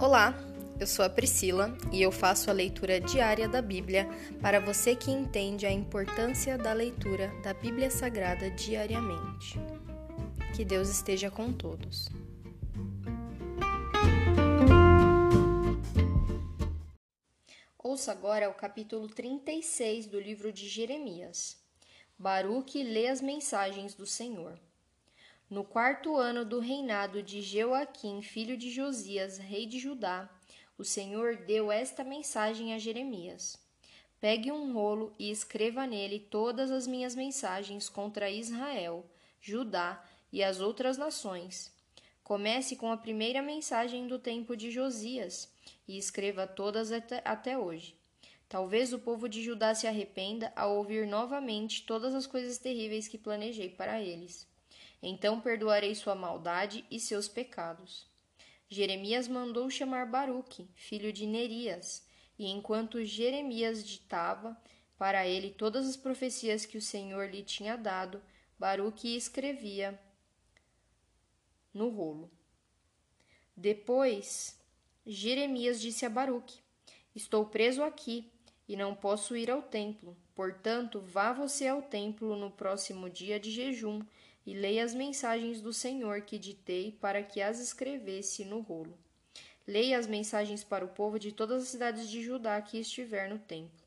Olá, eu sou a Priscila e eu faço a leitura diária da Bíblia para você que entende a importância da leitura da Bíblia Sagrada diariamente. Que Deus esteja com todos. Ouça agora o capítulo 36 do livro de Jeremias. Baruque lê as mensagens do Senhor. No quarto ano do reinado de Jeoaquim, filho de Josias, rei de Judá, o Senhor deu esta mensagem a Jeremias: Pegue um rolo e escreva nele todas as minhas mensagens contra Israel, Judá e as outras nações. Comece com a primeira mensagem do tempo de Josias e escreva todas até, até hoje. Talvez o povo de Judá se arrependa ao ouvir novamente todas as coisas terríveis que planejei para eles. Então perdoarei sua maldade e seus pecados. Jeremias mandou chamar Baruque, filho de Nerias, e enquanto Jeremias ditava para ele todas as profecias que o Senhor lhe tinha dado, Baruque escrevia no rolo. Depois, Jeremias disse a Baruque: Estou preso aqui e não posso ir ao templo. Portanto, vá você ao templo no próximo dia de jejum e leia as mensagens do Senhor que ditei para que as escrevesse no rolo. Leia as mensagens para o povo de todas as cidades de Judá que estiver no templo.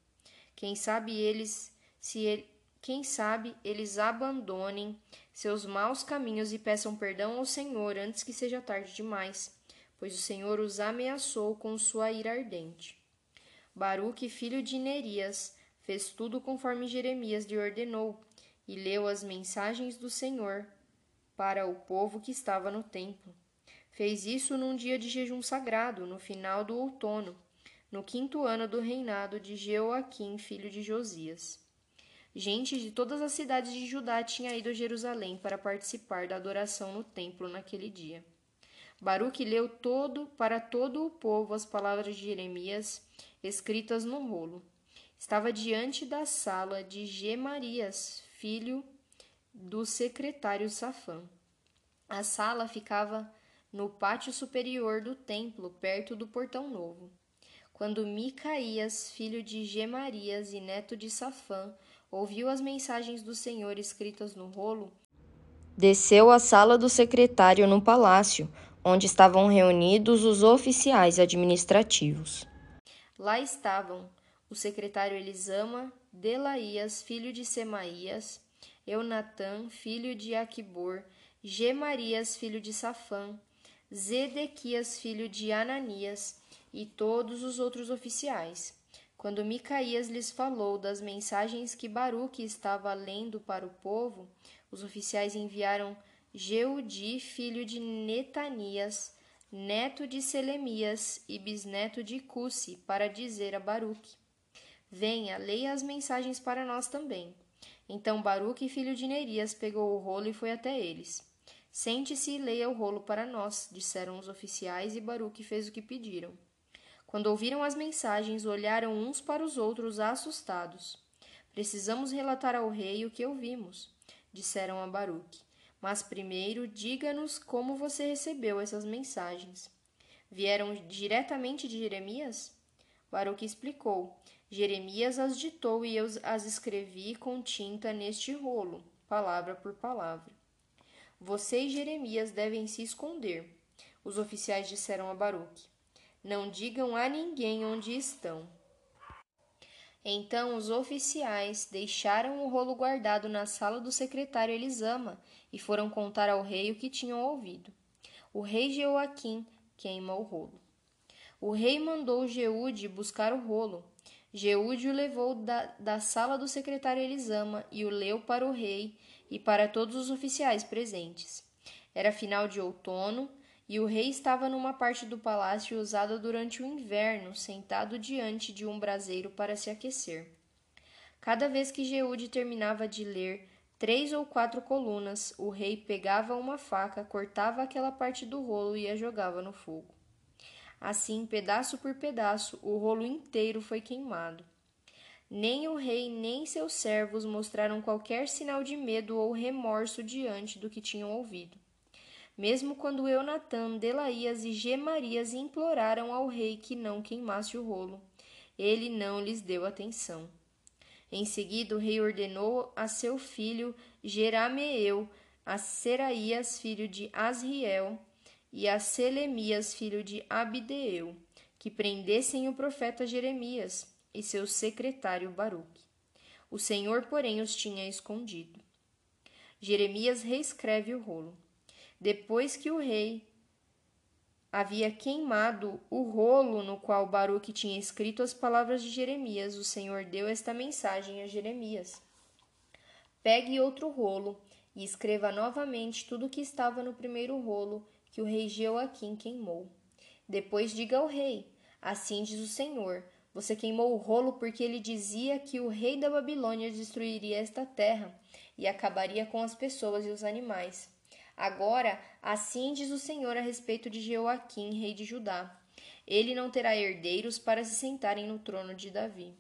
Quem sabe eles se ele, quem sabe eles abandonem seus maus caminhos e peçam perdão ao Senhor antes que seja tarde demais, pois o Senhor os ameaçou com sua ira ardente. Baruque, filho de Nerias, fez tudo conforme Jeremias lhe ordenou, e leu as mensagens do Senhor para o povo que estava no templo. Fez isso num dia de jejum sagrado, no final do outono, no quinto ano do reinado de Jeoaquim, filho de Josias. Gente de todas as cidades de Judá tinha ido a Jerusalém para participar da adoração no templo naquele dia. Baruque leu todo para todo o povo as palavras de Jeremias escritas no rolo. Estava diante da sala de Gemarias, filho do secretário Safã. A sala ficava no pátio superior do templo, perto do portão novo. Quando Micaías, filho de Gemarias e neto de Safã, ouviu as mensagens do Senhor escritas no rolo, desceu à sala do secretário no palácio, onde estavam reunidos os oficiais administrativos. Lá estavam o secretário Elisama, Delaías, filho de Semaías, Eunatã, filho de Aquibor, Gemarias, filho de Safã, Zedequias, filho de Ananias, e todos os outros oficiais. Quando Micaías lhes falou das mensagens que Baruque estava lendo para o povo, os oficiais enviaram Jeudi, filho de Netanias, neto de Selemias e bisneto de Cusi, para dizer a Baruque: Venha, leia as mensagens para nós também. Então Baruque, filho de Nerias, pegou o rolo e foi até eles. Sente-se e leia o rolo para nós, disseram os oficiais, e Baruque fez o que pediram. Quando ouviram as mensagens, olharam uns para os outros assustados. Precisamos relatar ao rei o que ouvimos, disseram a Baruque. Mas primeiro diga-nos como você recebeu essas mensagens. Vieram diretamente de Jeremias? Baruque explicou. Jeremias as ditou e eu as escrevi com tinta neste rolo, palavra por palavra. Você e Jeremias devem se esconder, os oficiais disseram a Baruque. Não digam a ninguém onde estão. Então os oficiais deixaram o rolo guardado na sala do secretário Elisama e foram contar ao rei o que tinham ouvido. O rei Jeoaquim queima o rolo. O rei mandou Jeude buscar o rolo, Jeúde o levou da, da sala do secretário Elisama e o leu para o rei e para todos os oficiais presentes. Era final de outono e o rei estava numa parte do palácio usada durante o inverno, sentado diante de um braseiro para se aquecer. Cada vez que Jeúde terminava de ler três ou quatro colunas, o rei pegava uma faca, cortava aquela parte do rolo e a jogava no fogo. Assim, pedaço por pedaço, o rolo inteiro foi queimado. Nem o rei nem seus servos mostraram qualquer sinal de medo ou remorso diante do que tinham ouvido. mesmo quando Eunatã, Delaías e Gemarias imploraram ao rei que não queimasse o rolo. Ele não lhes deu atenção. Em seguida, o rei ordenou a seu filho Jerameel, a Seraías, filho de Asriel, e a Selemias, filho de Abdeel, que prendessem o profeta Jeremias e seu secretário Baruque. O Senhor, porém, os tinha escondido. Jeremias reescreve o rolo. Depois que o rei havia queimado o rolo no qual Baruque tinha escrito as palavras de Jeremias, o Senhor deu esta mensagem a Jeremias: Pegue outro rolo e escreva novamente tudo o que estava no primeiro rolo que o rei Jeoaquim queimou. Depois diga ao rei: Assim diz o Senhor: Você queimou o rolo porque ele dizia que o rei da Babilônia destruiria esta terra e acabaria com as pessoas e os animais. Agora, assim diz o Senhor a respeito de Jeoaquim, rei de Judá: Ele não terá herdeiros para se sentarem no trono de Davi.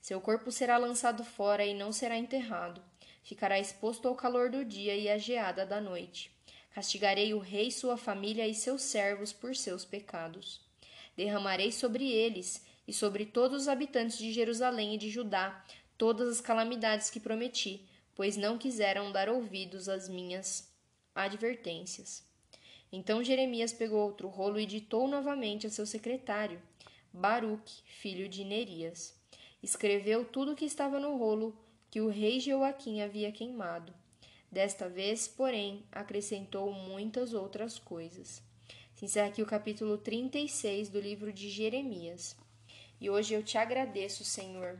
Seu corpo será lançado fora e não será enterrado. Ficará exposto ao calor do dia e à geada da noite. Castigarei o rei, sua família e seus servos por seus pecados. Derramarei sobre eles e sobre todos os habitantes de Jerusalém e de Judá todas as calamidades que prometi, pois não quiseram dar ouvidos às minhas advertências. Então Jeremias pegou outro rolo e ditou novamente a seu secretário, Baruque, filho de Nerias. Escreveu tudo o que estava no rolo que o rei Joaquim havia queimado. Desta vez, porém, acrescentou muitas outras coisas. Se encerra aqui o capítulo 36 do livro de Jeremias. E hoje eu te agradeço, Senhor,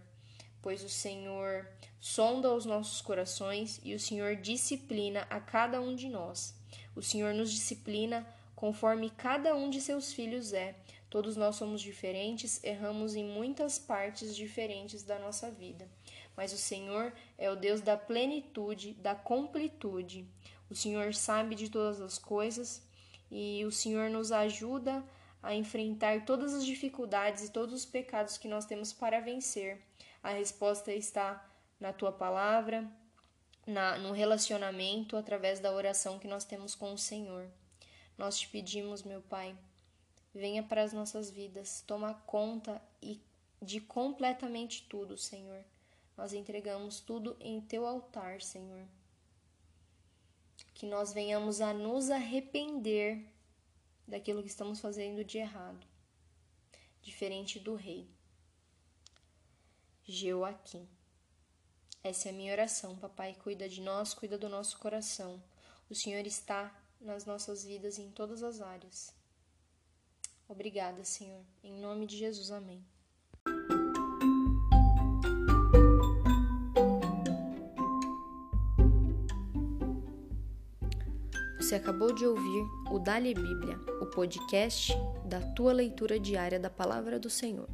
pois o Senhor sonda os nossos corações e o Senhor disciplina a cada um de nós. O Senhor nos disciplina conforme cada um de seus filhos é. Todos nós somos diferentes, erramos em muitas partes diferentes da nossa vida. Mas o Senhor é o Deus da plenitude, da completude. O Senhor sabe de todas as coisas e o Senhor nos ajuda a enfrentar todas as dificuldades e todos os pecados que nós temos para vencer. A resposta está na tua palavra, na, no relacionamento através da oração que nós temos com o Senhor. Nós te pedimos, meu Pai, venha para as nossas vidas, toma conta e de completamente tudo, Senhor. Nós entregamos tudo em teu altar, Senhor. Que nós venhamos a nos arrepender daquilo que estamos fazendo de errado, diferente do rei. Joaquim. Essa é a minha oração, papai. Cuida de nós, cuida do nosso coração. O Senhor está nas nossas vidas em todas as áreas. Obrigada, Senhor. Em nome de Jesus, amém. Você acabou de ouvir o Dali Bíblia, o podcast da tua leitura diária da palavra do Senhor.